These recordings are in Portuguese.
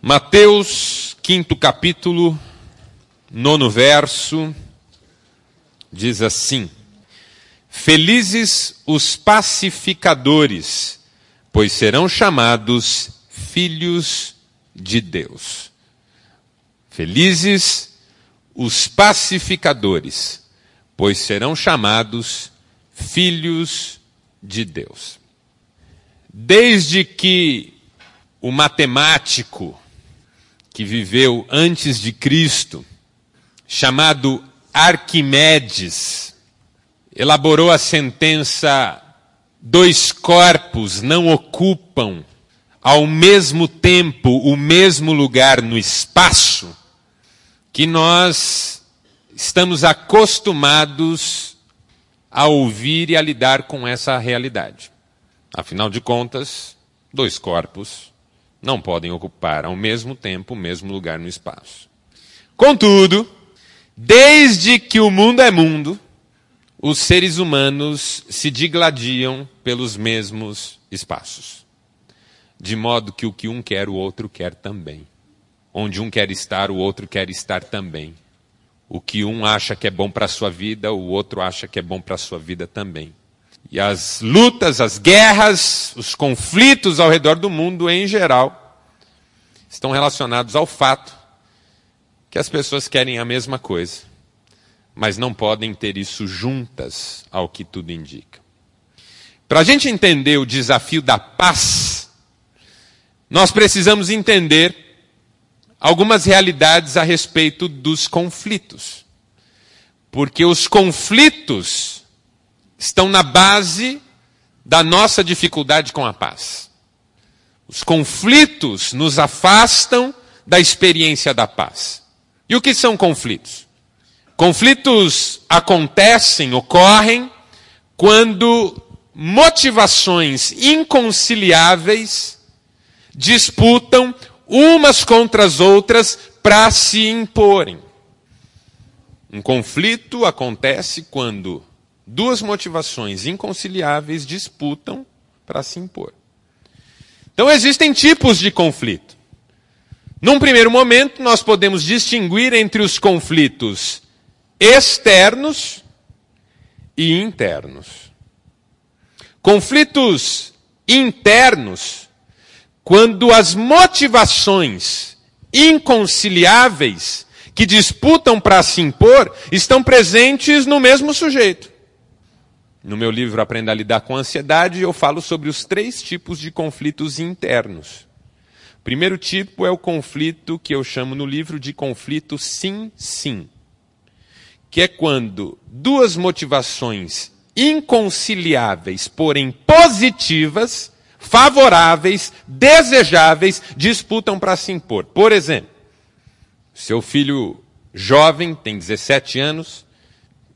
Mateus, quinto capítulo, nono verso, diz assim: Felizes os pacificadores, pois serão chamados filhos de Deus. Felizes os pacificadores, pois serão chamados filhos de Deus. Desde que o matemático que viveu antes de Cristo, chamado Arquimedes, elaborou a sentença: dois corpos não ocupam ao mesmo tempo o mesmo lugar no espaço, que nós estamos acostumados a ouvir e a lidar com essa realidade. Afinal de contas, dois corpos não podem ocupar ao mesmo tempo o mesmo lugar no espaço. Contudo, desde que o mundo é mundo, os seres humanos se digladiam pelos mesmos espaços. De modo que o que um quer, o outro quer também. Onde um quer estar, o outro quer estar também. O que um acha que é bom para a sua vida, o outro acha que é bom para a sua vida também. E as lutas, as guerras, os conflitos ao redor do mundo, em geral, estão relacionados ao fato que as pessoas querem a mesma coisa, mas não podem ter isso juntas, ao que tudo indica. Para a gente entender o desafio da paz, nós precisamos entender algumas realidades a respeito dos conflitos. Porque os conflitos estão na base da nossa dificuldade com a paz. Os conflitos nos afastam da experiência da paz. E o que são conflitos? Conflitos acontecem, ocorrem, quando motivações inconciliáveis disputam umas contra as outras para se imporem. Um conflito acontece quando duas motivações inconciliáveis disputam para se impor. Então existem tipos de conflito. Num primeiro momento, nós podemos distinguir entre os conflitos externos e internos. Conflitos internos, quando as motivações inconciliáveis que disputam para se impor estão presentes no mesmo sujeito. No meu livro Aprenda a Lidar com a Ansiedade, eu falo sobre os três tipos de conflitos internos. O primeiro tipo é o conflito que eu chamo no livro de conflito sim-sim, que é quando duas motivações inconciliáveis, porém positivas, favoráveis, desejáveis, disputam para se impor. Por exemplo, seu filho jovem, tem 17 anos,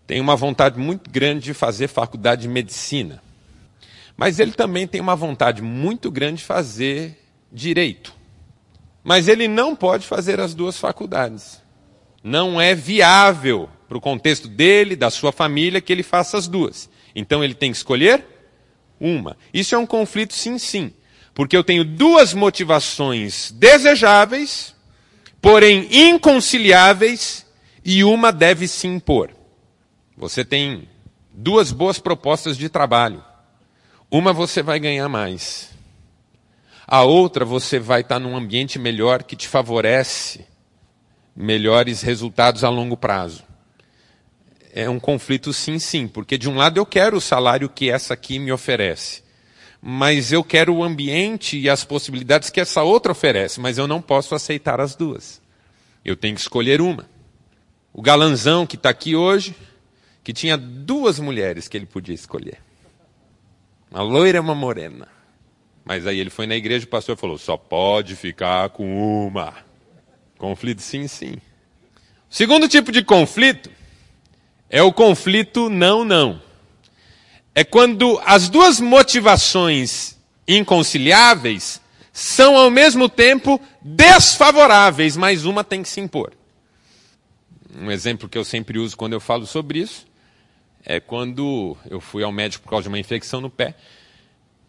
tem uma vontade muito grande de fazer faculdade de medicina. Mas ele também tem uma vontade muito grande de fazer direito. Mas ele não pode fazer as duas faculdades. Não é viável para o contexto dele, da sua família, que ele faça as duas. Então ele tem que escolher uma. Isso é um conflito sim, sim. Porque eu tenho duas motivações desejáveis, porém inconciliáveis, e uma deve se impor. Você tem duas boas propostas de trabalho. Uma você vai ganhar mais. A outra você vai estar num ambiente melhor que te favorece melhores resultados a longo prazo. É um conflito sim, sim, porque de um lado eu quero o salário que essa aqui me oferece, mas eu quero o ambiente e as possibilidades que essa outra oferece, mas eu não posso aceitar as duas. Eu tenho que escolher uma. O galanzão que está aqui hoje, que tinha duas mulheres que ele podia escolher. Uma loira e uma morena. Mas aí ele foi na igreja e o pastor falou: só pode ficar com uma. Conflito sim, sim. O segundo tipo de conflito é o conflito não, não. É quando as duas motivações inconciliáveis são ao mesmo tempo desfavoráveis, mas uma tem que se impor. Um exemplo que eu sempre uso quando eu falo sobre isso é quando eu fui ao médico por causa de uma infecção no pé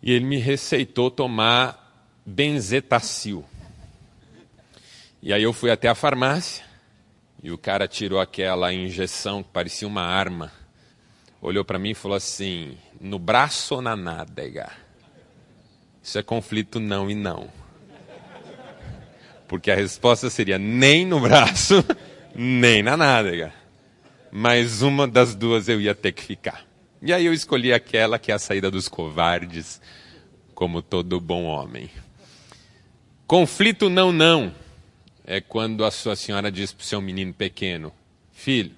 e ele me receitou tomar benzetacil. E aí eu fui até a farmácia e o cara tirou aquela injeção que parecia uma arma. Olhou para mim e falou assim: no braço ou na nádega? Isso é conflito não e não. Porque a resposta seria nem no braço, nem na nádega. Mas uma das duas eu ia ter que ficar. E aí eu escolhi aquela que é a saída dos covardes, como todo bom homem. Conflito não, não é quando a sua senhora diz para o seu menino pequeno: Filho,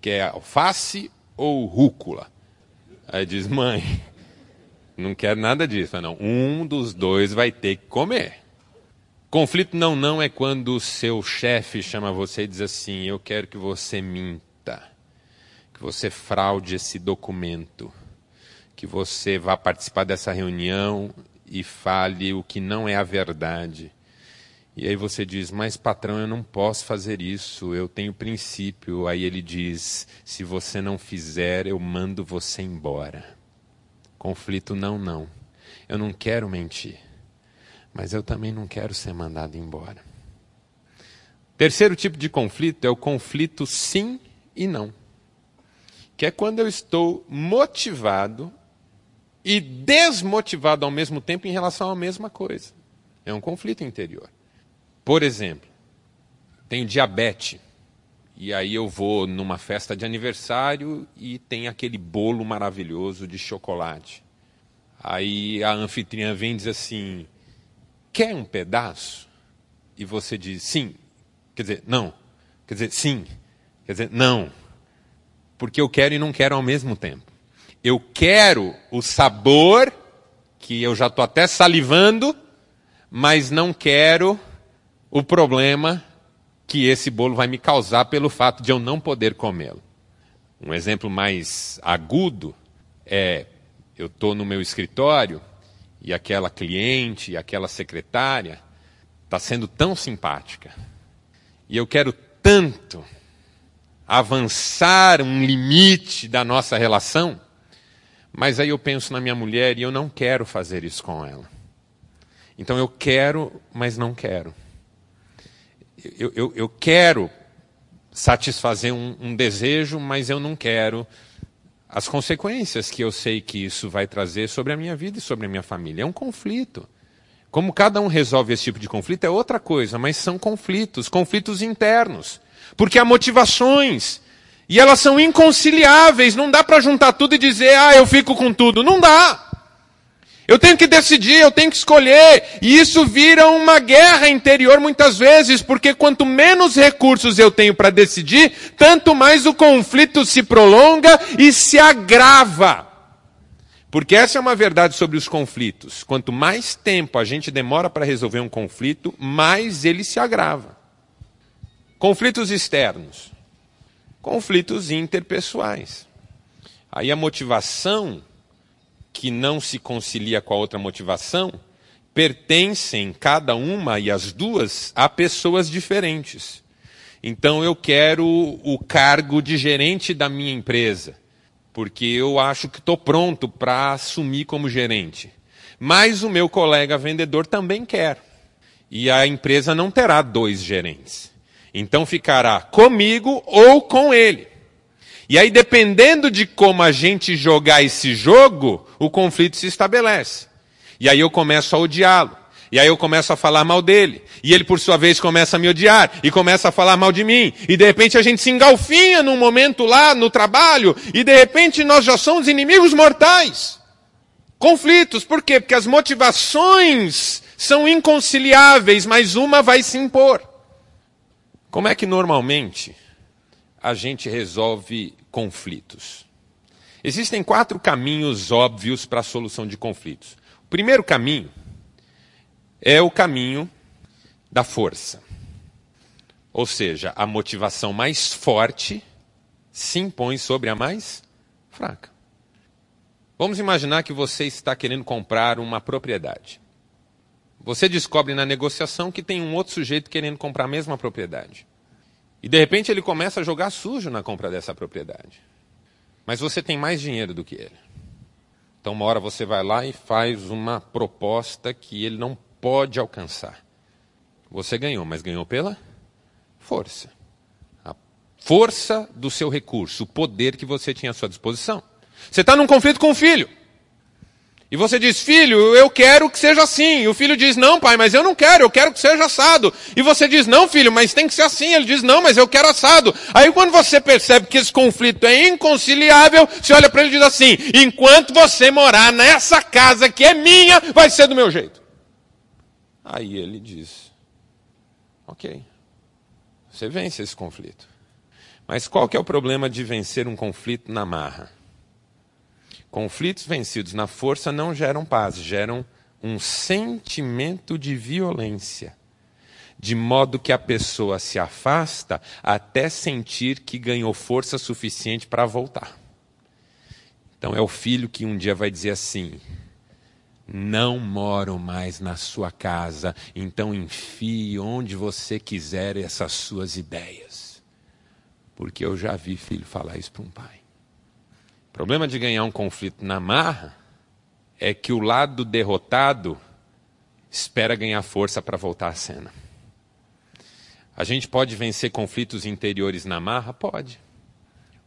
quer alface ou rúcula? Aí diz: Mãe, não quero nada disso. Não, um dos dois vai ter que comer. Conflito não, não é quando o seu chefe chama você e diz assim: Eu quero que você minta, que você fraude esse documento, que você vá participar dessa reunião e fale o que não é a verdade e aí você diz, mas patrão, eu não posso fazer isso, eu tenho princípio. Aí ele diz, se você não fizer, eu mando você embora. Conflito não, não. Eu não quero mentir, mas eu também não quero ser mandado embora. Terceiro tipo de conflito é o conflito sim e não. Que é quando eu estou motivado e desmotivado ao mesmo tempo em relação à mesma coisa. É um conflito interior. Por exemplo, tenho diabetes. E aí eu vou numa festa de aniversário e tem aquele bolo maravilhoso de chocolate. Aí a anfitriã vem e diz assim: Quer um pedaço? E você diz sim. Quer dizer, não. Quer dizer, sim. Quer dizer, não. Porque eu quero e não quero ao mesmo tempo. Eu quero o sabor, que eu já estou até salivando, mas não quero o problema que esse bolo vai me causar pelo fato de eu não poder comê-lo. Um exemplo mais agudo é: eu estou no meu escritório e aquela cliente, aquela secretária está sendo tão simpática. E eu quero tanto avançar um limite da nossa relação, mas aí eu penso na minha mulher e eu não quero fazer isso com ela. Então eu quero, mas não quero eu, eu, eu quero satisfazer um, um desejo, mas eu não quero as consequências que eu sei que isso vai trazer sobre a minha vida e sobre a minha família. É um conflito. Como cada um resolve esse tipo de conflito é outra coisa, mas são conflitos, conflitos internos. Porque há motivações. E elas são inconciliáveis. Não dá para juntar tudo e dizer, ah, eu fico com tudo. Não dá. Eu tenho que decidir, eu tenho que escolher. E isso vira uma guerra interior muitas vezes, porque quanto menos recursos eu tenho para decidir, tanto mais o conflito se prolonga e se agrava. Porque essa é uma verdade sobre os conflitos. Quanto mais tempo a gente demora para resolver um conflito, mais ele se agrava. Conflitos externos. Conflitos interpessoais. Aí a motivação que não se concilia com a outra motivação, pertencem cada uma e as duas a pessoas diferentes. Então eu quero o cargo de gerente da minha empresa, porque eu acho que estou pronto para assumir como gerente. Mas o meu colega vendedor também quer. E a empresa não terá dois gerentes. Então ficará comigo ou com ele. E aí, dependendo de como a gente jogar esse jogo, o conflito se estabelece. E aí eu começo a odiá-lo. E aí eu começo a falar mal dele. E ele, por sua vez, começa a me odiar. E começa a falar mal de mim. E de repente a gente se engalfinha num momento lá no trabalho. E de repente nós já somos inimigos mortais. Conflitos. Por quê? Porque as motivações são inconciliáveis, mas uma vai se impor. Como é que normalmente a gente resolve conflitos? Existem quatro caminhos óbvios para a solução de conflitos. O primeiro caminho é o caminho da força. Ou seja, a motivação mais forte se impõe sobre a mais fraca. Vamos imaginar que você está querendo comprar uma propriedade. Você descobre na negociação que tem um outro sujeito querendo comprar a mesma propriedade. E de repente ele começa a jogar sujo na compra dessa propriedade. Mas você tem mais dinheiro do que ele. Então, uma hora você vai lá e faz uma proposta que ele não pode alcançar. Você ganhou, mas ganhou pela força. A força do seu recurso, o poder que você tinha à sua disposição. Você está num conflito com o filho. E você diz, filho, eu quero que seja assim. E o filho diz, não, pai, mas eu não quero, eu quero que seja assado. E você diz, não, filho, mas tem que ser assim. Ele diz, não, mas eu quero assado. Aí quando você percebe que esse conflito é inconciliável, você olha para ele e diz assim: enquanto você morar nessa casa que é minha, vai ser do meu jeito. Aí ele diz, ok, você vence esse conflito. Mas qual que é o problema de vencer um conflito na marra? Conflitos vencidos na força não geram paz, geram um sentimento de violência, de modo que a pessoa se afasta até sentir que ganhou força suficiente para voltar. Então é o filho que um dia vai dizer assim: não moro mais na sua casa, então enfie onde você quiser essas suas ideias. Porque eu já vi filho falar isso para um pai. O problema de ganhar um conflito na marra é que o lado derrotado espera ganhar força para voltar à cena. A gente pode vencer conflitos interiores na marra? Pode.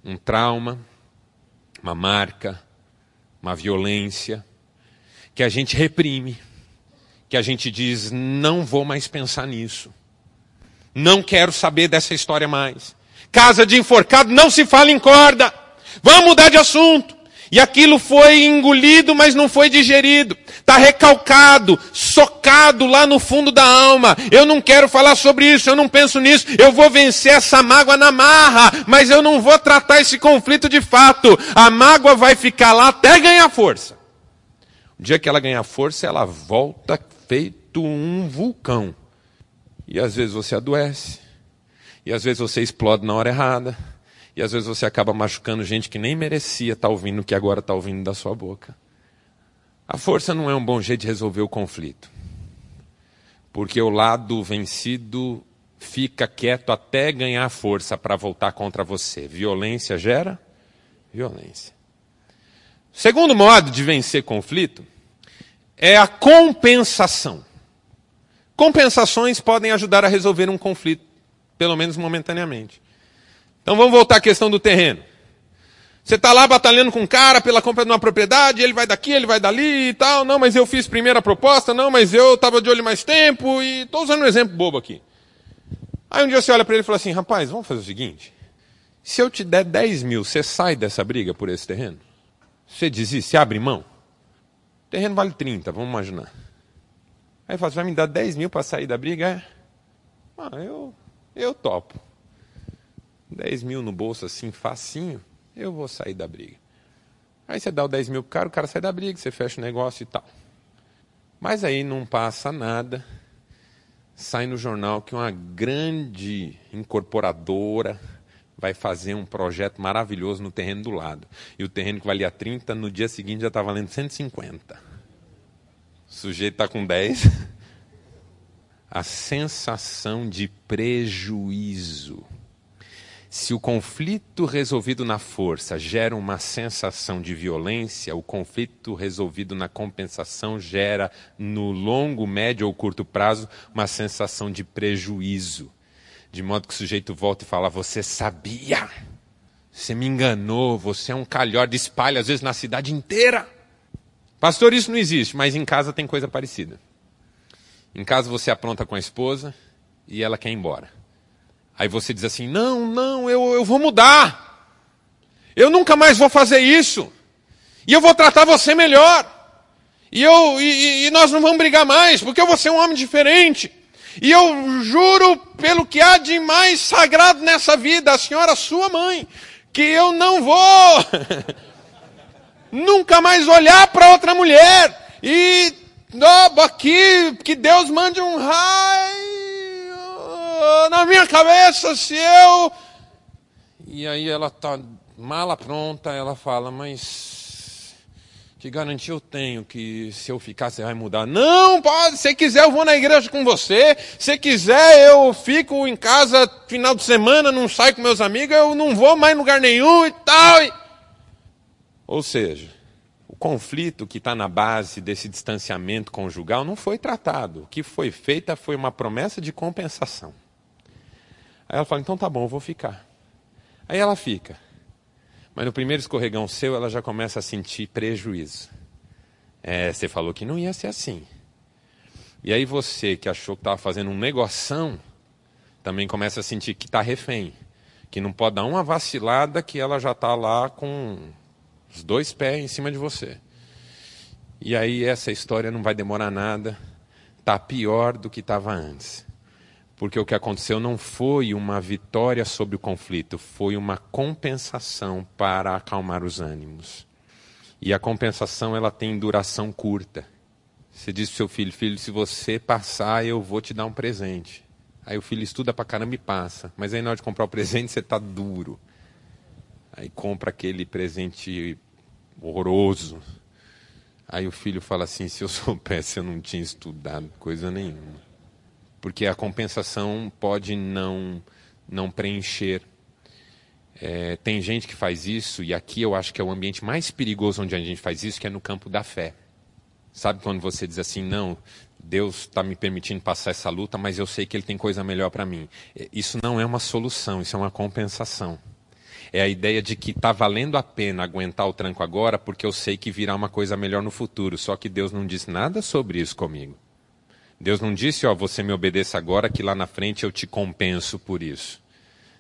Um trauma, uma marca, uma violência, que a gente reprime, que a gente diz: não vou mais pensar nisso, não quero saber dessa história mais. Casa de enforcado não se fala em corda. Vamos mudar de assunto. E aquilo foi engolido, mas não foi digerido. Está recalcado, socado lá no fundo da alma. Eu não quero falar sobre isso, eu não penso nisso. Eu vou vencer essa mágoa na marra, mas eu não vou tratar esse conflito de fato. A mágoa vai ficar lá até ganhar força. O dia que ela ganhar força, ela volta feito um vulcão. E às vezes você adoece, e às vezes você explode na hora errada. E às vezes você acaba machucando gente que nem merecia estar tá ouvindo o que agora está ouvindo da sua boca. A força não é um bom jeito de resolver o conflito. Porque o lado vencido fica quieto até ganhar força para voltar contra você. Violência gera violência. Segundo modo de vencer conflito é a compensação. Compensações podem ajudar a resolver um conflito, pelo menos momentaneamente. Então vamos voltar à questão do terreno. Você está lá batalhando com um cara pela compra de uma propriedade, ele vai daqui, ele vai dali e tal. Não, mas eu fiz primeira proposta, não, mas eu estava de olho mais tempo e estou usando um exemplo bobo aqui. Aí um dia você olha para ele e fala assim, rapaz, vamos fazer o seguinte. Se eu te der 10 mil, você sai dessa briga por esse terreno? Você desiste, você abre mão? O terreno vale 30, vamos imaginar. Aí fala, você vai me dar 10 mil para sair da briga? É? Ah, eu, eu topo. 10 mil no bolso assim, facinho, eu vou sair da briga. Aí você dá o 10 mil pro cara, o cara sai da briga, você fecha o negócio e tal. Mas aí não passa nada, sai no jornal que uma grande incorporadora vai fazer um projeto maravilhoso no terreno do lado. E o terreno que valia 30, no dia seguinte já está valendo 150. O sujeito está com 10. A sensação de prejuízo se o conflito resolvido na força gera uma sensação de violência, o conflito resolvido na compensação gera, no longo, médio ou curto prazo, uma sensação de prejuízo. De modo que o sujeito volta e fala: Você sabia? Você me enganou, você é um calhorda, espalha às vezes na cidade inteira. Pastor, isso não existe, mas em casa tem coisa parecida. Em casa você apronta com a esposa e ela quer ir embora. Aí você diz assim: não, não, eu, eu vou mudar. Eu nunca mais vou fazer isso. E eu vou tratar você melhor. E, eu, e, e nós não vamos brigar mais, porque eu vou ser um homem diferente. E eu juro pelo que há de mais sagrado nessa vida, a senhora sua mãe, que eu não vou nunca mais olhar para outra mulher. E oh, aqui, que Deus mande um raio na minha cabeça se eu. E aí ela tá mala pronta, ela fala, mas que garantia eu tenho que se eu ficar você vai mudar? Não, pode, se quiser eu vou na igreja com você, se quiser eu fico em casa final de semana, não saio com meus amigos, eu não vou mais em lugar nenhum e tal. Ou seja, O conflito que está na base desse distanciamento conjugal não foi tratado. O que foi feita foi uma promessa de compensação. Aí ela fala: então tá bom, eu vou ficar. Aí ela fica. Mas no primeiro escorregão seu, ela já começa a sentir prejuízo. É, você falou que não ia ser assim. E aí você, que achou que estava fazendo um negoção, também começa a sentir que está refém. Que não pode dar uma vacilada que ela já está lá com os dois pés em cima de você. E aí essa história não vai demorar nada. Está pior do que estava antes. Porque o que aconteceu não foi uma vitória sobre o conflito, foi uma compensação para acalmar os ânimos. E a compensação ela tem duração curta. Você diz para seu filho, filho, se você passar, eu vou te dar um presente. Aí o filho estuda para caramba e passa. Mas aí na hora de comprar o presente, você está duro. Aí compra aquele presente horroroso. Aí o filho fala assim, se eu soubesse, eu não tinha estudado coisa nenhuma porque a compensação pode não, não preencher. É, tem gente que faz isso, e aqui eu acho que é o ambiente mais perigoso onde a gente faz isso, que é no campo da fé. Sabe quando você diz assim, não, Deus está me permitindo passar essa luta, mas eu sei que Ele tem coisa melhor para mim. É, isso não é uma solução, isso é uma compensação. É a ideia de que está valendo a pena aguentar o tranco agora, porque eu sei que virá uma coisa melhor no futuro. Só que Deus não disse nada sobre isso comigo. Deus não disse, ó, você me obedeça agora, que lá na frente eu te compenso por isso.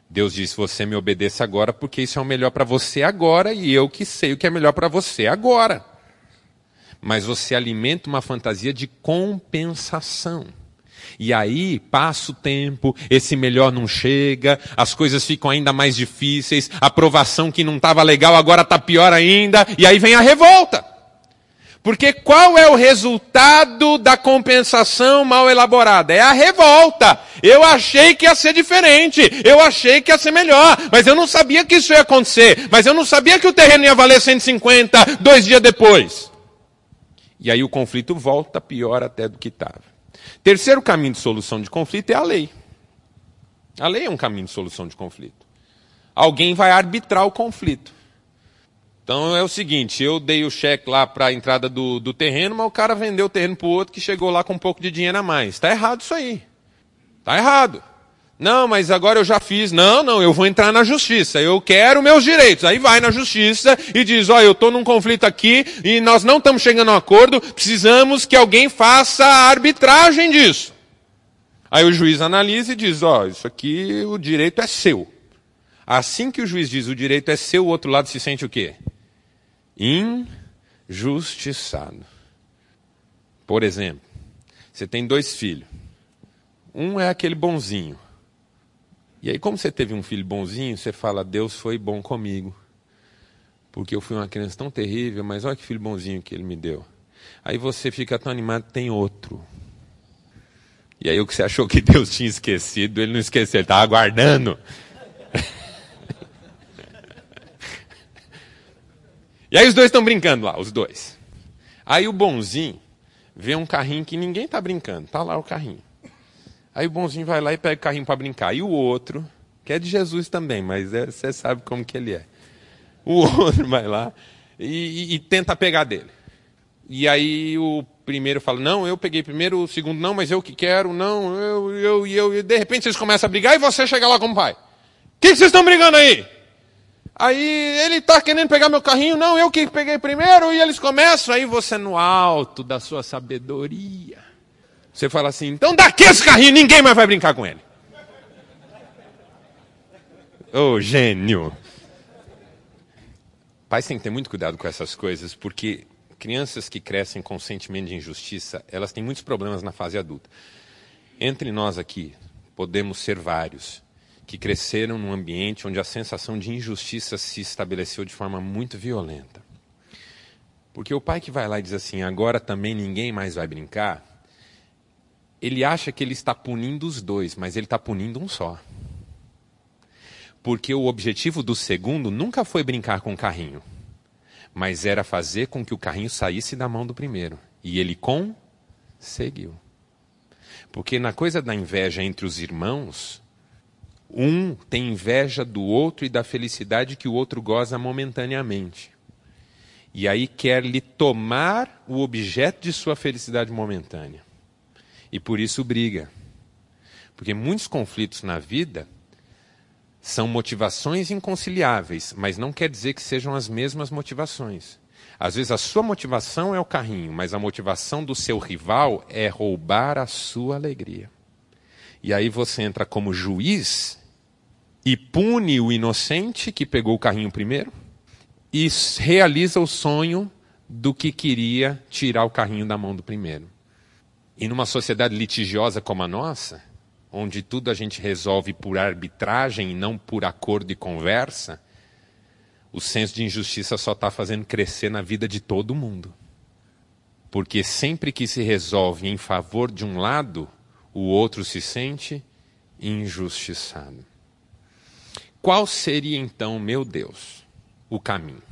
Deus disse, você me obedeça agora, porque isso é o melhor para você agora, e eu que sei o que é melhor para você agora. Mas você alimenta uma fantasia de compensação. E aí passa o tempo, esse melhor não chega, as coisas ficam ainda mais difíceis, a aprovação que não estava legal agora está pior ainda, e aí vem a revolta. Porque qual é o resultado da compensação mal elaborada? É a revolta. Eu achei que ia ser diferente. Eu achei que ia ser melhor. Mas eu não sabia que isso ia acontecer. Mas eu não sabia que o terreno ia valer 150 dois dias depois. E aí o conflito volta pior até do que estava. Terceiro caminho de solução de conflito é a lei. A lei é um caminho de solução de conflito. Alguém vai arbitrar o conflito. Então é o seguinte, eu dei o cheque lá para a entrada do, do terreno, mas o cara vendeu o terreno para o outro que chegou lá com um pouco de dinheiro a mais. Está errado isso aí. Está errado. Não, mas agora eu já fiz. Não, não, eu vou entrar na justiça. Eu quero meus direitos. Aí vai na justiça e diz, ó, eu estou num conflito aqui e nós não estamos chegando a um acordo, precisamos que alguém faça a arbitragem disso. Aí o juiz analisa e diz, ó, isso aqui o direito é seu. Assim que o juiz diz o direito é seu, o outro lado se sente o quê? Injustiçado. Por exemplo, você tem dois filhos. Um é aquele bonzinho. E aí, como você teve um filho bonzinho, você fala: Deus foi bom comigo. Porque eu fui uma criança tão terrível, mas olha que filho bonzinho que ele me deu. Aí você fica tão animado, tem outro. E aí o que você achou que Deus tinha esquecido, ele não esqueceu, ele estava aguardando. E aí os dois estão brincando lá, os dois. Aí o bonzinho vê um carrinho que ninguém está brincando, tá lá o carrinho. Aí o bonzinho vai lá e pega o carrinho para brincar. E o outro, que é de Jesus também, mas é, você sabe como que ele é. O outro vai lá e, e, e tenta pegar dele. E aí o primeiro fala, não, eu peguei primeiro, o segundo, não, mas eu que quero, não, eu, eu, eu, e de repente vocês começam a brigar e você chega lá como pai. O que, que vocês estão brigando aí? Aí ele está querendo pegar meu carrinho, não, eu que peguei primeiro, e eles começam, aí você no alto da sua sabedoria. Você fala assim, então daqui esse carrinho, ninguém mais vai brincar com ele. Ô oh, gênio! Pais têm que ter muito cuidado com essas coisas, porque crianças que crescem com sentimento de injustiça, elas têm muitos problemas na fase adulta. Entre nós aqui, podemos ser vários que cresceram num ambiente onde a sensação de injustiça se estabeleceu de forma muito violenta. Porque o pai que vai lá e diz assim, agora também ninguém mais vai brincar, ele acha que ele está punindo os dois, mas ele está punindo um só. Porque o objetivo do segundo nunca foi brincar com o carrinho, mas era fazer com que o carrinho saísse da mão do primeiro. E ele conseguiu. Porque na coisa da inveja entre os irmãos, um tem inveja do outro e da felicidade que o outro goza momentaneamente. E aí quer lhe tomar o objeto de sua felicidade momentânea. E por isso briga. Porque muitos conflitos na vida são motivações inconciliáveis, mas não quer dizer que sejam as mesmas motivações. Às vezes a sua motivação é o carrinho, mas a motivação do seu rival é roubar a sua alegria. E aí você entra como juiz e pune o inocente que pegou o carrinho primeiro e realiza o sonho do que queria tirar o carrinho da mão do primeiro. E numa sociedade litigiosa como a nossa, onde tudo a gente resolve por arbitragem e não por acordo e conversa, o senso de injustiça só está fazendo crescer na vida de todo mundo. Porque sempre que se resolve em favor de um lado, o outro se sente injustiçado. Qual seria então, meu Deus, o caminho?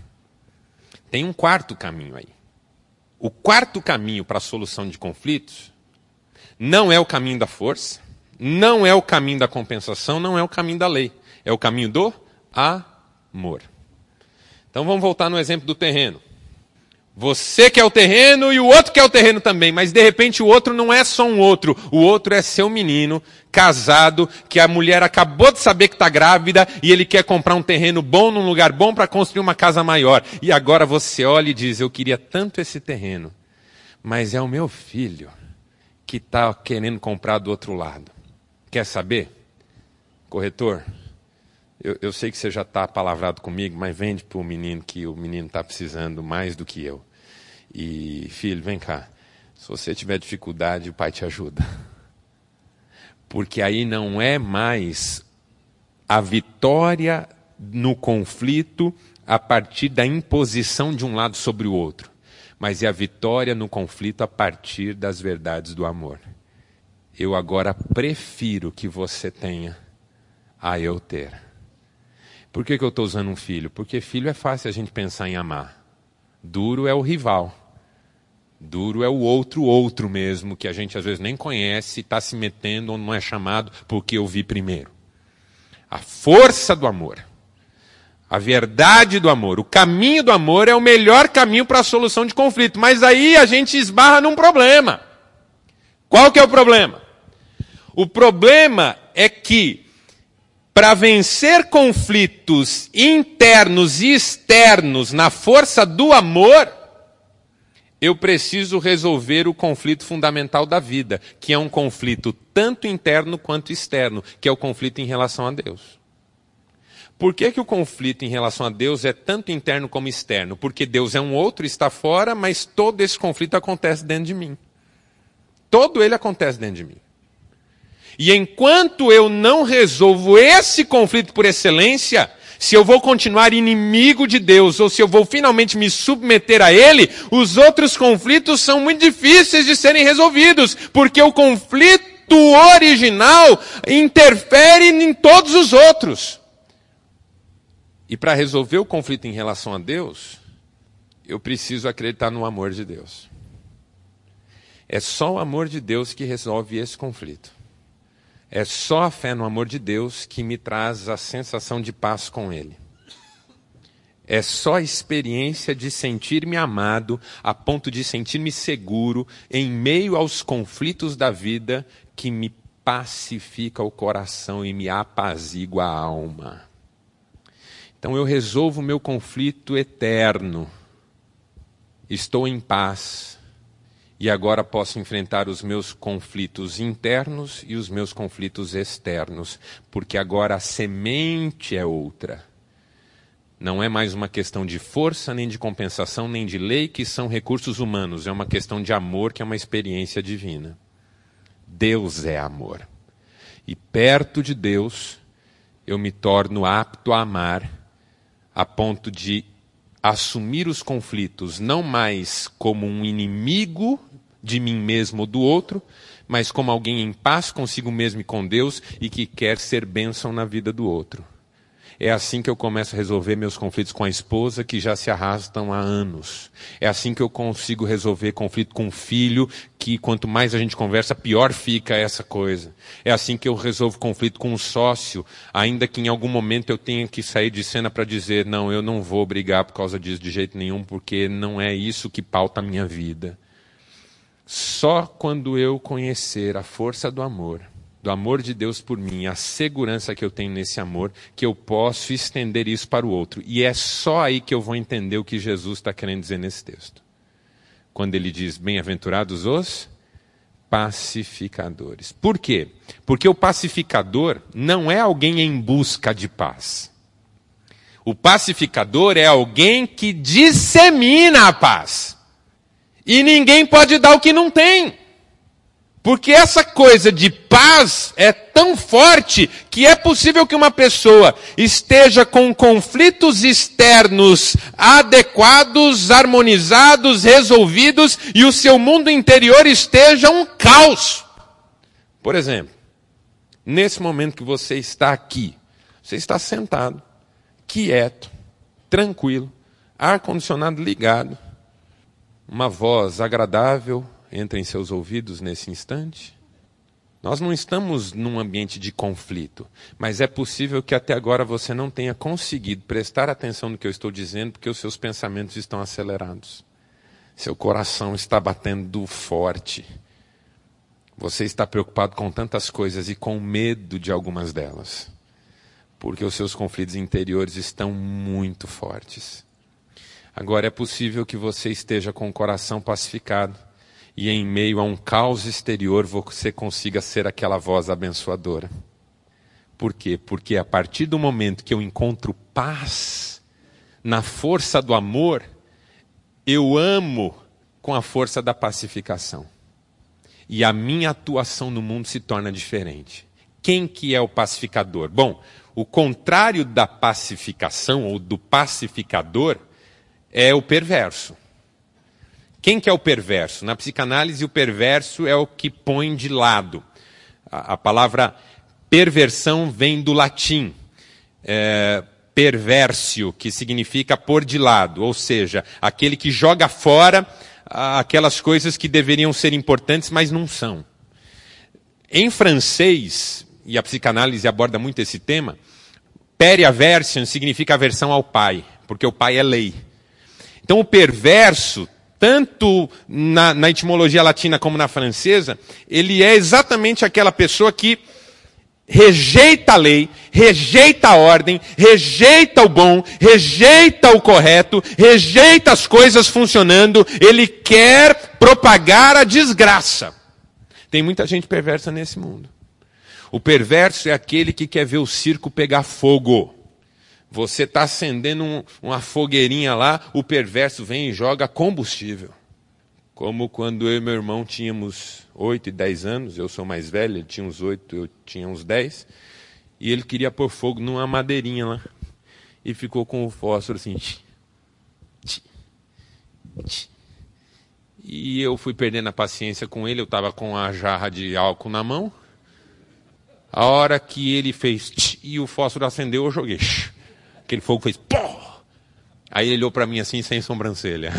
Tem um quarto caminho aí. O quarto caminho para a solução de conflitos não é o caminho da força, não é o caminho da compensação, não é o caminho da lei. É o caminho do amor. Então vamos voltar no exemplo do terreno. Você quer o terreno e o outro quer o terreno também, mas de repente o outro não é só um outro, o outro é seu menino, casado, que a mulher acabou de saber que está grávida e ele quer comprar um terreno bom num lugar bom para construir uma casa maior. E agora você olha e diz: Eu queria tanto esse terreno, mas é o meu filho que está querendo comprar do outro lado. Quer saber? Corretor, eu, eu sei que você já está palavrado comigo, mas vende para o menino que o menino está precisando mais do que eu. E, filho, vem cá. Se você tiver dificuldade, o pai te ajuda. Porque aí não é mais a vitória no conflito a partir da imposição de um lado sobre o outro, mas é a vitória no conflito a partir das verdades do amor eu agora prefiro que você tenha a eu ter. Por que, que eu estou usando um filho? Porque filho é fácil a gente pensar em amar. Duro é o rival. Duro é o outro outro mesmo, que a gente às vezes nem conhece, está se metendo não é chamado porque eu vi primeiro. A força do amor, a verdade do amor, o caminho do amor é o melhor caminho para a solução de conflito. Mas aí a gente esbarra num problema. Qual que é o problema? O problema é que, para vencer conflitos internos e externos na força do amor, eu preciso resolver o conflito fundamental da vida, que é um conflito tanto interno quanto externo, que é o conflito em relação a Deus. Por que, que o conflito em relação a Deus é tanto interno como externo? Porque Deus é um outro, está fora, mas todo esse conflito acontece dentro de mim. Todo ele acontece dentro de mim. E enquanto eu não resolvo esse conflito por excelência, se eu vou continuar inimigo de Deus ou se eu vou finalmente me submeter a Ele, os outros conflitos são muito difíceis de serem resolvidos, porque o conflito original interfere em todos os outros. E para resolver o conflito em relação a Deus, eu preciso acreditar no amor de Deus. É só o amor de Deus que resolve esse conflito. É só a fé no amor de Deus que me traz a sensação de paz com Ele. É só a experiência de sentir-me amado, a ponto de sentir-me seguro em meio aos conflitos da vida que me pacifica o coração e me apazigua a alma. Então eu resolvo o meu conflito eterno. Estou em paz e agora posso enfrentar os meus conflitos internos e os meus conflitos externos, porque agora a semente é outra. Não é mais uma questão de força, nem de compensação, nem de lei, que são recursos humanos. É uma questão de amor, que é uma experiência divina. Deus é amor. E perto de Deus, eu me torno apto a amar, a ponto de assumir os conflitos não mais como um inimigo de mim mesmo ou do outro, mas como alguém em paz consigo mesmo e com Deus e que quer ser bênção na vida do outro. É assim que eu começo a resolver meus conflitos com a esposa, que já se arrastam há anos. É assim que eu consigo resolver conflito com o filho, que quanto mais a gente conversa, pior fica essa coisa. É assim que eu resolvo conflito com um sócio, ainda que em algum momento eu tenha que sair de cena para dizer, não, eu não vou brigar por causa disso de jeito nenhum, porque não é isso que pauta a minha vida. Só quando eu conhecer a força do amor, do amor de Deus por mim, a segurança que eu tenho nesse amor, que eu posso estender isso para o outro. E é só aí que eu vou entender o que Jesus está querendo dizer nesse texto. Quando ele diz: Bem-aventurados os pacificadores. Por quê? Porque o pacificador não é alguém em busca de paz. O pacificador é alguém que dissemina a paz. E ninguém pode dar o que não tem. Porque essa coisa de paz é tão forte que é possível que uma pessoa esteja com conflitos externos adequados, harmonizados, resolvidos e o seu mundo interior esteja um caos. Por exemplo, nesse momento que você está aqui, você está sentado, quieto, tranquilo, ar-condicionado ligado, uma voz agradável, entra em seus ouvidos nesse instante? Nós não estamos num ambiente de conflito, mas é possível que até agora você não tenha conseguido prestar atenção no que eu estou dizendo, porque os seus pensamentos estão acelerados. Seu coração está batendo forte. Você está preocupado com tantas coisas e com medo de algumas delas, porque os seus conflitos interiores estão muito fortes. Agora é possível que você esteja com o coração pacificado e em meio a um caos exterior você consiga ser aquela voz abençoadora. Por quê? Porque a partir do momento que eu encontro paz na força do amor, eu amo com a força da pacificação. E a minha atuação no mundo se torna diferente. Quem que é o pacificador? Bom, o contrário da pacificação ou do pacificador é o perverso. Quem que é o perverso? Na psicanálise, o perverso é o que põe de lado. A, a palavra perversão vem do latim. É, perversio, que significa pôr de lado, ou seja, aquele que joga fora aquelas coisas que deveriam ser importantes, mas não são. Em francês, e a psicanálise aborda muito esse tema, periaversion significa aversão ao pai, porque o pai é lei. Então o perverso tanto na, na, etimologia latina como na francesa, ele é exatamente aquela pessoa que rejeita a lei, rejeita a ordem, rejeita o bom, rejeita o correto, rejeita as coisas funcionando, ele quer propagar a desgraça. Tem muita gente perversa nesse mundo. O perverso é aquele que quer ver o circo pegar fogo. Você está acendendo um, uma fogueirinha lá, o perverso vem e joga combustível. Como quando eu e meu irmão tínhamos 8 e 10 anos, eu sou mais velho, ele tinha uns 8, eu tinha uns 10, e ele queria pôr fogo numa madeirinha lá. E ficou com o fósforo assim. E eu fui perdendo a paciência com ele, eu estava com a jarra de álcool na mão. A hora que ele fez e o fósforo acendeu, eu joguei. Aquele fogo fez. Pô! Aí ele olhou para mim assim, sem sobrancelha.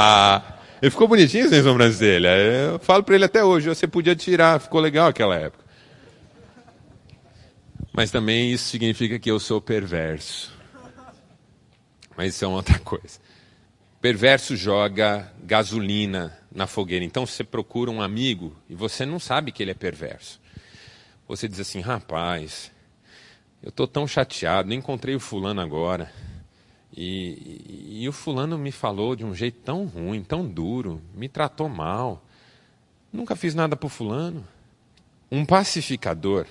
ele ficou bonitinho sem sobrancelha. Eu falo para ele até hoje: você podia tirar, ficou legal aquela época. Mas também isso significa que eu sou perverso. Mas isso é outra coisa. Perverso joga gasolina na fogueira. Então você procura um amigo e você não sabe que ele é perverso. Você diz assim, rapaz, eu estou tão chateado, encontrei o fulano agora. E, e, e, o fulano me falou de um jeito tão ruim, tão duro, me tratou mal. Nunca fiz nada para o fulano. Um pacificador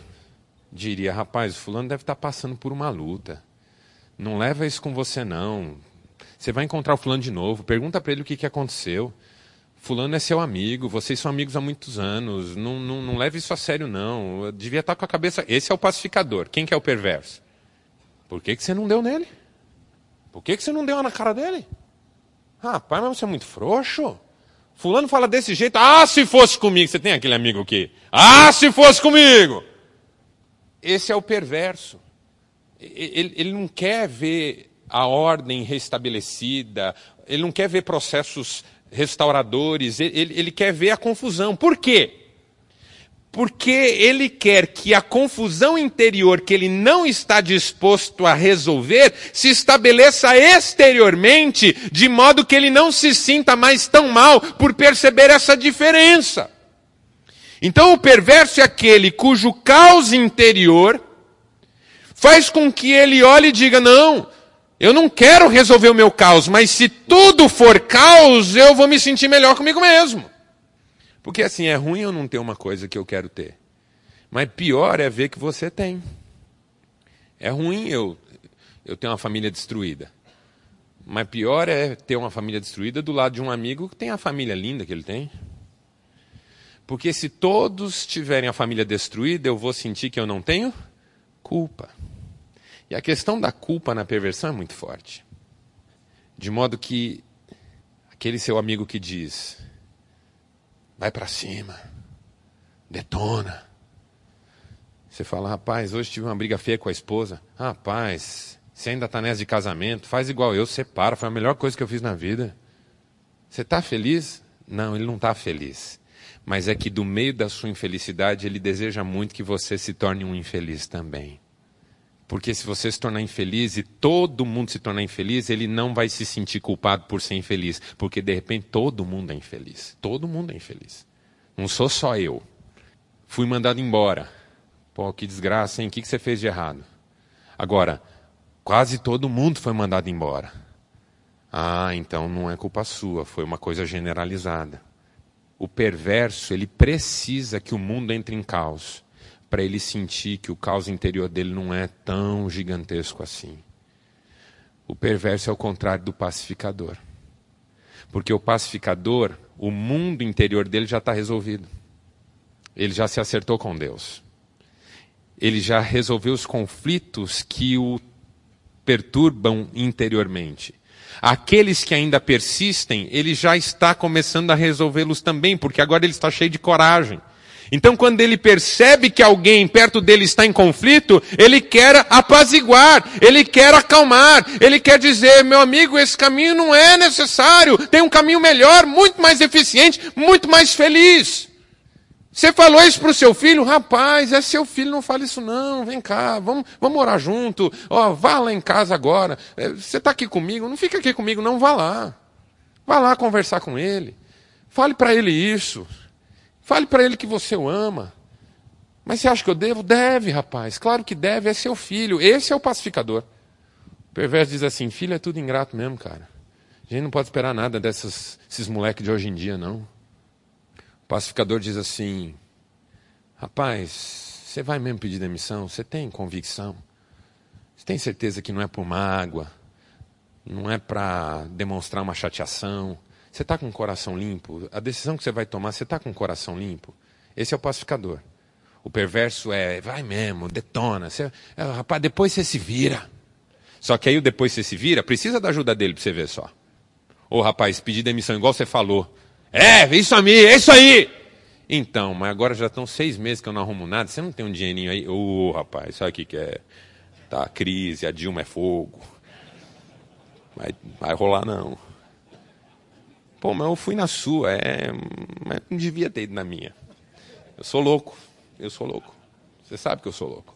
diria: rapaz, o fulano deve estar tá passando por uma luta. Não leva isso com você, não. Você vai encontrar o fulano de novo, pergunta para ele o que, que aconteceu. Fulano é seu amigo, vocês são amigos há muitos anos, não, não, não leve isso a sério, não. Eu devia estar com a cabeça. Esse é o pacificador. Quem que é o perverso? Por que, que você não deu nele? Por que, que você não deu na cara dele? Rapaz, mas você é muito frouxo. Fulano fala desse jeito. Ah, se fosse comigo. Você tem aquele amigo aqui. Ah, se fosse comigo. Esse é o perverso. Ele, ele não quer ver a ordem restabelecida, ele não quer ver processos restauradores, ele, ele quer ver a confusão. Por quê? Porque ele quer que a confusão interior que ele não está disposto a resolver se estabeleça exteriormente, de modo que ele não se sinta mais tão mal por perceber essa diferença. Então o perverso é aquele cujo caos interior faz com que ele olhe e diga: não, eu não quero resolver o meu caos, mas se tudo for caos, eu vou me sentir melhor comigo mesmo. Porque assim, é ruim eu não ter uma coisa que eu quero ter. Mas pior é ver que você tem. É ruim eu, eu ter uma família destruída. Mas pior é ter uma família destruída do lado de um amigo que tem a família linda que ele tem. Porque se todos tiverem a família destruída, eu vou sentir que eu não tenho culpa. E a questão da culpa na perversão é muito forte. De modo que aquele seu amigo que diz: vai para cima, detona. Você fala, rapaz, hoje tive uma briga feia com a esposa. Rapaz, você ainda está nessa de casamento, faz igual eu, separa, foi a melhor coisa que eu fiz na vida. Você está feliz? Não, ele não está feliz. Mas é que do meio da sua infelicidade, ele deseja muito que você se torne um infeliz também. Porque se você se tornar infeliz e todo mundo se tornar infeliz, ele não vai se sentir culpado por ser infeliz. Porque de repente todo mundo é infeliz. Todo mundo é infeliz. Não sou só eu. Fui mandado embora. Pô, que desgraça, hein? O que você fez de errado? Agora, quase todo mundo foi mandado embora. Ah, então não é culpa sua, foi uma coisa generalizada. O perverso, ele precisa que o mundo entre em caos para ele sentir que o caos interior dele não é tão gigantesco assim. O perverso é o contrário do pacificador. Porque o pacificador, o mundo interior dele já está resolvido. Ele já se acertou com Deus. Ele já resolveu os conflitos que o perturbam interiormente. Aqueles que ainda persistem, ele já está começando a resolvê-los também, porque agora ele está cheio de coragem. Então, quando ele percebe que alguém perto dele está em conflito, ele quer apaziguar, ele quer acalmar, ele quer dizer, meu amigo, esse caminho não é necessário, tem um caminho melhor, muito mais eficiente, muito mais feliz. Você falou isso para o seu filho? Rapaz, é seu filho, não fala isso não, vem cá, vamos, vamos orar junto, ó, vá lá em casa agora, é, você está aqui comigo, não fica aqui comigo não, vá lá. Vá lá conversar com ele, fale para ele isso. Fale para ele que você o ama. Mas você acha que eu devo? Deve, rapaz. Claro que deve, é seu filho. Esse é o pacificador. O perverso diz assim: filho é tudo ingrato mesmo, cara. A gente não pode esperar nada desses esses moleques de hoje em dia, não. O pacificador diz assim: rapaz, você vai mesmo pedir demissão? Você tem convicção? Você tem certeza que não é por mágoa? Não é para demonstrar uma chateação? Você está com o coração limpo? A decisão que você vai tomar, você está com o coração limpo? Esse é o pacificador. O perverso é, vai mesmo, detona. Você, é, rapaz, depois você se vira. Só que aí o depois você se vira, precisa da ajuda dele para você ver só. Ô rapaz, pedir demissão igual você falou. É, isso a mim, é isso aí! Então, mas agora já estão seis meses que eu não arrumo nada, você não tem um dinheirinho aí? Ô rapaz, sabe o que, que é? Tá, crise, a Dilma é fogo. Vai, vai rolar não. Pô, mas eu fui na sua, é... mas não devia ter ido na minha. Eu sou louco, eu sou louco. Você sabe que eu sou louco.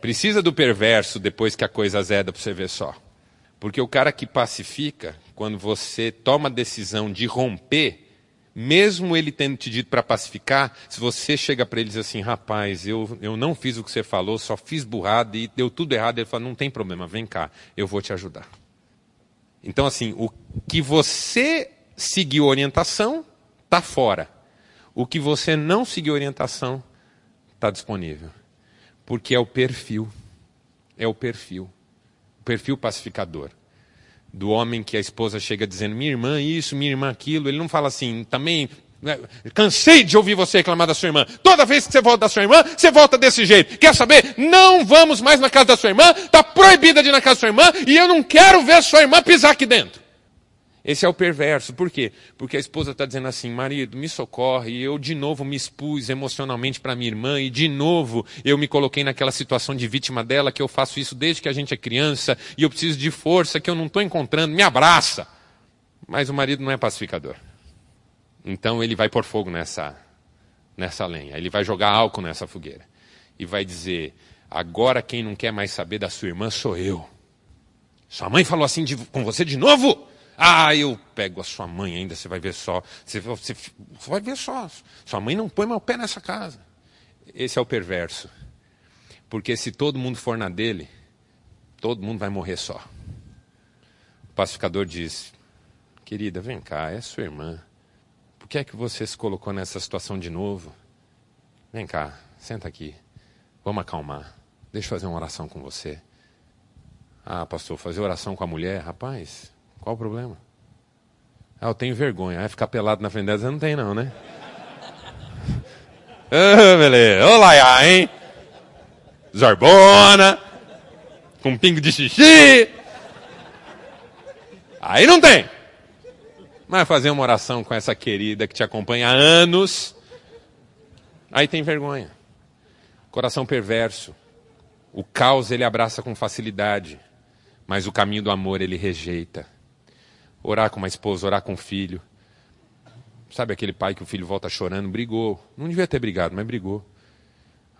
Precisa do perverso depois que a coisa azeda para você ver só. Porque o cara que pacifica, quando você toma a decisão de romper, mesmo ele tendo te dito para pacificar, se você chega para ele e diz assim, rapaz, eu, eu não fiz o que você falou, só fiz burrada e deu tudo errado, ele fala, não tem problema, vem cá, eu vou te ajudar. Então, assim, o que você seguiu orientação, está fora. O que você não seguiu orientação, está disponível. Porque é o perfil. É o perfil. O perfil pacificador. Do homem que a esposa chega dizendo, minha irmã isso, minha irmã aquilo. Ele não fala assim, também né, Cansei de ouvir você reclamar da sua irmã. Toda vez que você volta da sua irmã, você volta desse jeito. Quer saber? Não vamos mais na casa da sua irmã. Está proibida de ir na casa da sua irmã. E eu não quero ver sua irmã pisar aqui dentro. Esse é o perverso. Por quê? Porque a esposa está dizendo assim: marido, me socorre. E eu de novo me expus emocionalmente para minha irmã. E de novo eu me coloquei naquela situação de vítima dela, que eu faço isso desde que a gente é criança. E eu preciso de força que eu não estou encontrando. Me abraça. Mas o marido não é pacificador. Então ele vai pôr fogo nessa, nessa lenha. Ele vai jogar álcool nessa fogueira. E vai dizer: agora quem não quer mais saber da sua irmã sou eu. Sua mãe falou assim de, com você de novo? Ah, eu pego a sua mãe ainda, você vai ver só. Você, você, você vai ver só. Sua mãe não põe meu pé nessa casa. Esse é o perverso. Porque se todo mundo for na dele, todo mundo vai morrer só. O pacificador diz: Querida, vem cá, é sua irmã. Por que é que você se colocou nessa situação de novo? Vem cá, senta aqui. Vamos acalmar. Deixa eu fazer uma oração com você. Ah, pastor, fazer oração com a mulher? Rapaz, qual o problema? Ah, eu tenho vergonha. Ah, ficar pelado na frente dela, você não tem não, né? ah, beleza. Lá, hein? Zorbona. Com um pingo de xixi. Aí não tem. Mas fazer uma oração com essa querida que te acompanha há anos. Aí tem vergonha. Coração perverso. O caos ele abraça com facilidade, mas o caminho do amor ele rejeita orar com uma esposa, orar com um filho. Sabe aquele pai que o filho volta chorando, brigou. Não devia ter brigado, mas brigou.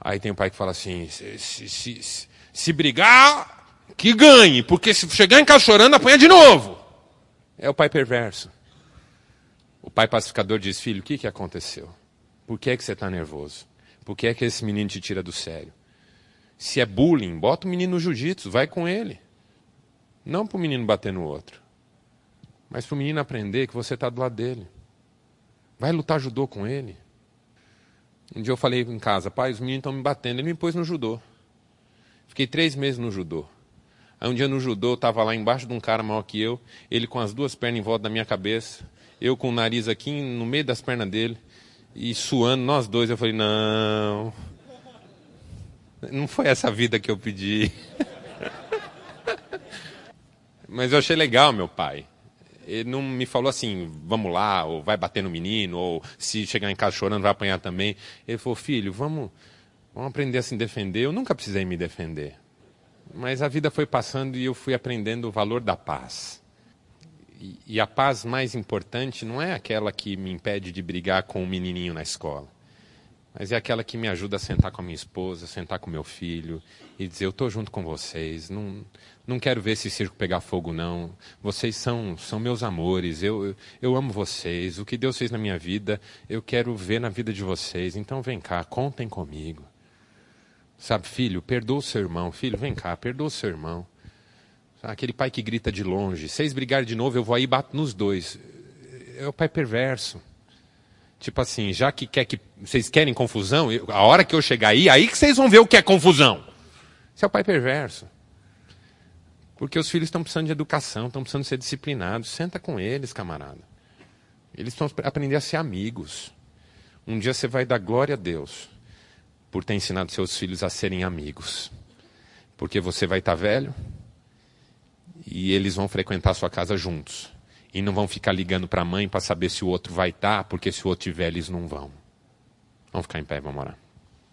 Aí tem um pai que fala assim: se, se, se, se brigar, que ganhe, porque se chegar em casa chorando, apanha de novo. É o pai perverso. O pai pacificador diz: Filho, o que, que aconteceu? Por que, é que você está nervoso? Por que é que esse menino te tira do sério? Se é bullying, bota o menino no jiu-jitsu, vai com ele. Não para o menino bater no outro. Mas para o menino aprender que você está do lado dele. Vai lutar judô com ele. Um dia eu falei em casa, pai, os meninos estão me batendo. Ele me pôs no judô. Fiquei três meses no judô. Aí um dia no judô, eu estava lá embaixo de um cara maior que eu, ele com as duas pernas em volta da minha cabeça, eu com o nariz aqui no meio das pernas dele, e suando, nós dois. Eu falei, não, não foi essa vida que eu pedi. Mas eu achei legal, meu pai ele não me falou assim, vamos lá, ou vai bater no menino, ou se chegar em casa chorando vai apanhar também. Ele falou, filho, vamos, vamos aprender a se defender. Eu nunca precisei me defender. Mas a vida foi passando e eu fui aprendendo o valor da paz. E, e a paz mais importante não é aquela que me impede de brigar com o um menininho na escola. Mas é aquela que me ajuda a sentar com a minha esposa, sentar com meu filho e dizer: Eu estou junto com vocês, não, não quero ver esse circo pegar fogo, não. Vocês são, são meus amores, eu, eu, eu amo vocês. O que Deus fez na minha vida, eu quero ver na vida de vocês. Então vem cá, contem comigo. Sabe, filho, perdoa o seu irmão. Filho, vem cá, perdoa o seu irmão. Aquele pai que grita de longe: Vocês brigarem de novo, eu vou aí e bato nos dois. É o pai perverso. Tipo assim, já que quer que vocês querem confusão, a hora que eu chegar aí, aí que vocês vão ver o que é confusão. Isso é o pai perverso. Porque os filhos estão precisando de educação, estão precisando ser disciplinados. Senta com eles, camarada. Eles estão aprender a ser amigos. Um dia você vai dar glória a Deus por ter ensinado seus filhos a serem amigos. Porque você vai estar velho e eles vão frequentar a sua casa juntos. E não vão ficar ligando para a mãe para saber se o outro vai estar, porque se o outro tiver, eles não vão. Vamos ficar em pé, vamos orar.